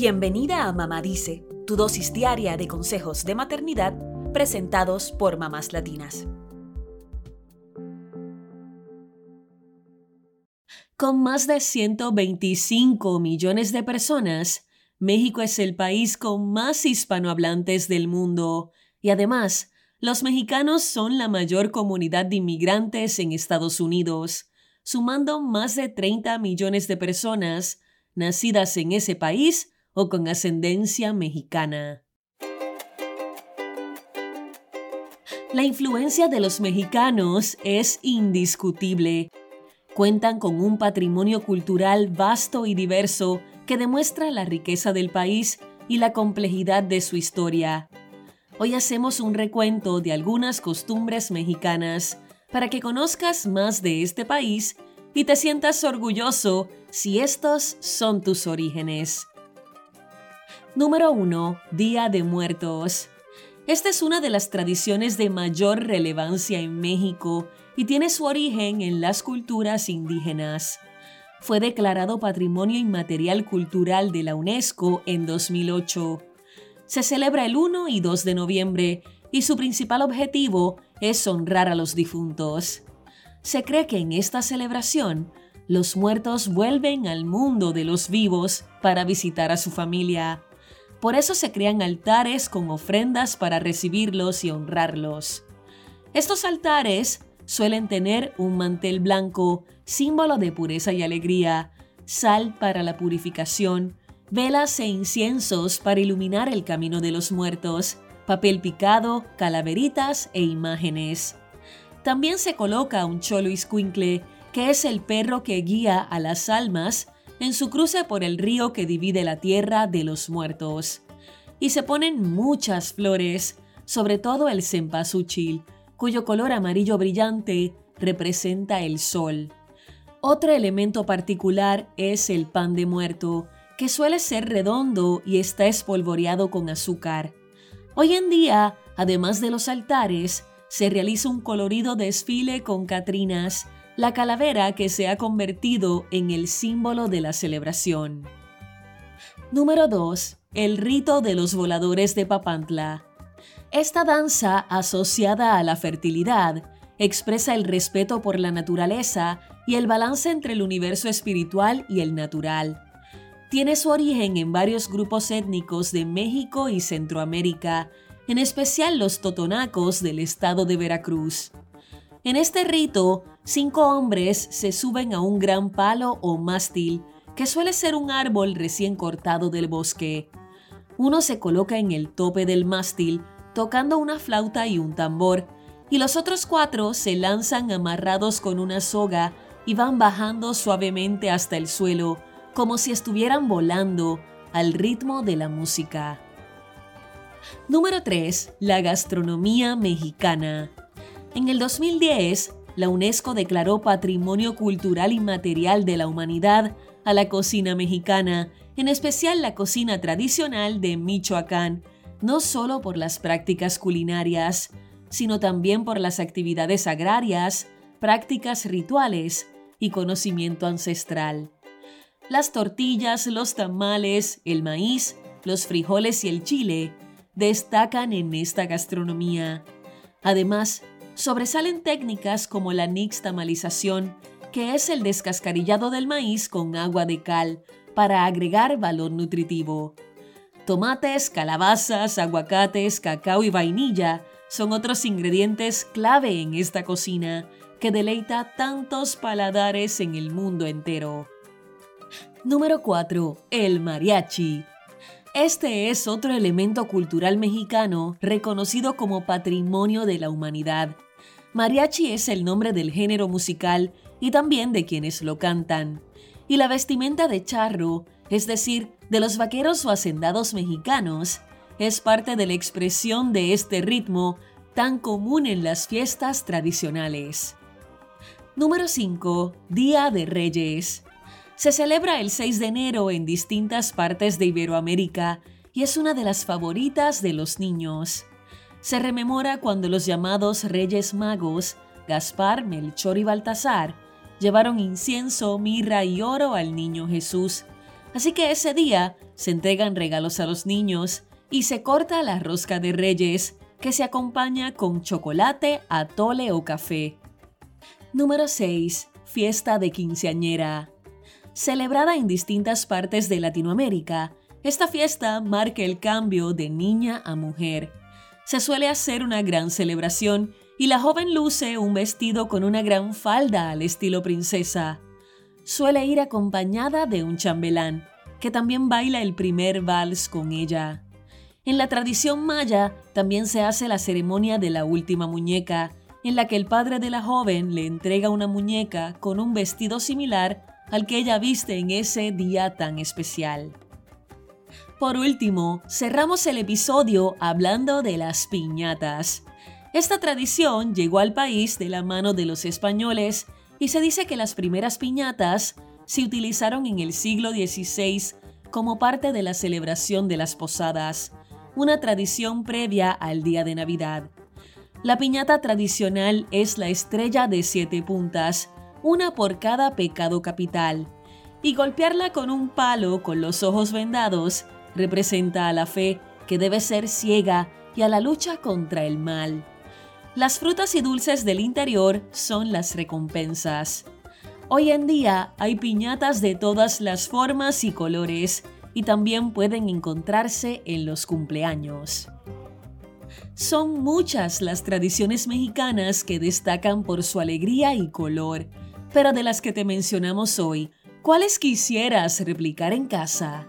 Bienvenida a Mamá Dice, tu dosis diaria de consejos de maternidad presentados por mamás latinas. Con más de 125 millones de personas, México es el país con más hispanohablantes del mundo y además, los mexicanos son la mayor comunidad de inmigrantes en Estados Unidos, sumando más de 30 millones de personas nacidas en ese país o con ascendencia mexicana. La influencia de los mexicanos es indiscutible. Cuentan con un patrimonio cultural vasto y diverso que demuestra la riqueza del país y la complejidad de su historia. Hoy hacemos un recuento de algunas costumbres mexicanas para que conozcas más de este país y te sientas orgulloso si estos son tus orígenes. Número 1. Día de Muertos. Esta es una de las tradiciones de mayor relevancia en México y tiene su origen en las culturas indígenas. Fue declarado Patrimonio Inmaterial Cultural de la UNESCO en 2008. Se celebra el 1 y 2 de noviembre y su principal objetivo es honrar a los difuntos. Se cree que en esta celebración los muertos vuelven al mundo de los vivos para visitar a su familia. Por eso se crean altares con ofrendas para recibirlos y honrarlos. Estos altares suelen tener un mantel blanco, símbolo de pureza y alegría, sal para la purificación, velas e inciensos para iluminar el camino de los muertos, papel picado, calaveritas e imágenes. También se coloca un cholo iscuincle, que es el perro que guía a las almas en su cruce por el río que divide la tierra de los muertos. Y se ponen muchas flores, sobre todo el cempasúchil, cuyo color amarillo brillante representa el sol. Otro elemento particular es el pan de muerto, que suele ser redondo y está espolvoreado con azúcar. Hoy en día, además de los altares, se realiza un colorido desfile con Catrinas, la calavera que se ha convertido en el símbolo de la celebración. Número 2. El rito de los voladores de Papantla. Esta danza, asociada a la fertilidad, expresa el respeto por la naturaleza y el balance entre el universo espiritual y el natural. Tiene su origen en varios grupos étnicos de México y Centroamérica, en especial los totonacos del estado de Veracruz. En este rito, cinco hombres se suben a un gran palo o mástil, que suele ser un árbol recién cortado del bosque. Uno se coloca en el tope del mástil, tocando una flauta y un tambor, y los otros cuatro se lanzan amarrados con una soga y van bajando suavemente hasta el suelo, como si estuvieran volando al ritmo de la música. Número 3. La gastronomía mexicana. En el 2010, la UNESCO declaró Patrimonio Cultural Inmaterial de la Humanidad a la cocina mexicana, en especial la cocina tradicional de Michoacán, no solo por las prácticas culinarias, sino también por las actividades agrarias, prácticas rituales y conocimiento ancestral. Las tortillas, los tamales, el maíz, los frijoles y el chile destacan en esta gastronomía. Además, sobresalen técnicas como la nixtamalización, que es el descascarillado del maíz con agua de cal para agregar valor nutritivo. Tomates, calabazas, aguacates, cacao y vainilla son otros ingredientes clave en esta cocina que deleita tantos paladares en el mundo entero. Número 4. El mariachi. Este es otro elemento cultural mexicano reconocido como patrimonio de la humanidad. Mariachi es el nombre del género musical y también de quienes lo cantan. Y la vestimenta de charro, es decir, de los vaqueros o hacendados mexicanos, es parte de la expresión de este ritmo tan común en las fiestas tradicionales. Número 5. Día de Reyes se celebra el 6 de enero en distintas partes de Iberoamérica y es una de las favoritas de los niños. Se rememora cuando los llamados Reyes Magos, Gaspar, Melchor y Baltasar, llevaron incienso, mirra y oro al niño Jesús, Así que ese día se entregan regalos a los niños y se corta la rosca de reyes que se acompaña con chocolate, atole o café. Número 6. Fiesta de quinceañera. Celebrada en distintas partes de Latinoamérica, esta fiesta marca el cambio de niña a mujer. Se suele hacer una gran celebración y la joven luce un vestido con una gran falda al estilo princesa. Suele ir acompañada de un chambelán, que también baila el primer vals con ella. En la tradición maya también se hace la ceremonia de la última muñeca, en la que el padre de la joven le entrega una muñeca con un vestido similar al que ella viste en ese día tan especial. Por último, cerramos el episodio hablando de las piñatas. Esta tradición llegó al país de la mano de los españoles y se dice que las primeras piñatas se utilizaron en el siglo XVI como parte de la celebración de las posadas, una tradición previa al día de Navidad. La piñata tradicional es la estrella de siete puntas, una por cada pecado capital, y golpearla con un palo con los ojos vendados representa a la fe que debe ser ciega y a la lucha contra el mal. Las frutas y dulces del interior son las recompensas. Hoy en día hay piñatas de todas las formas y colores, y también pueden encontrarse en los cumpleaños. Son muchas las tradiciones mexicanas que destacan por su alegría y color, pero de las que te mencionamos hoy, ¿cuáles quisieras replicar en casa?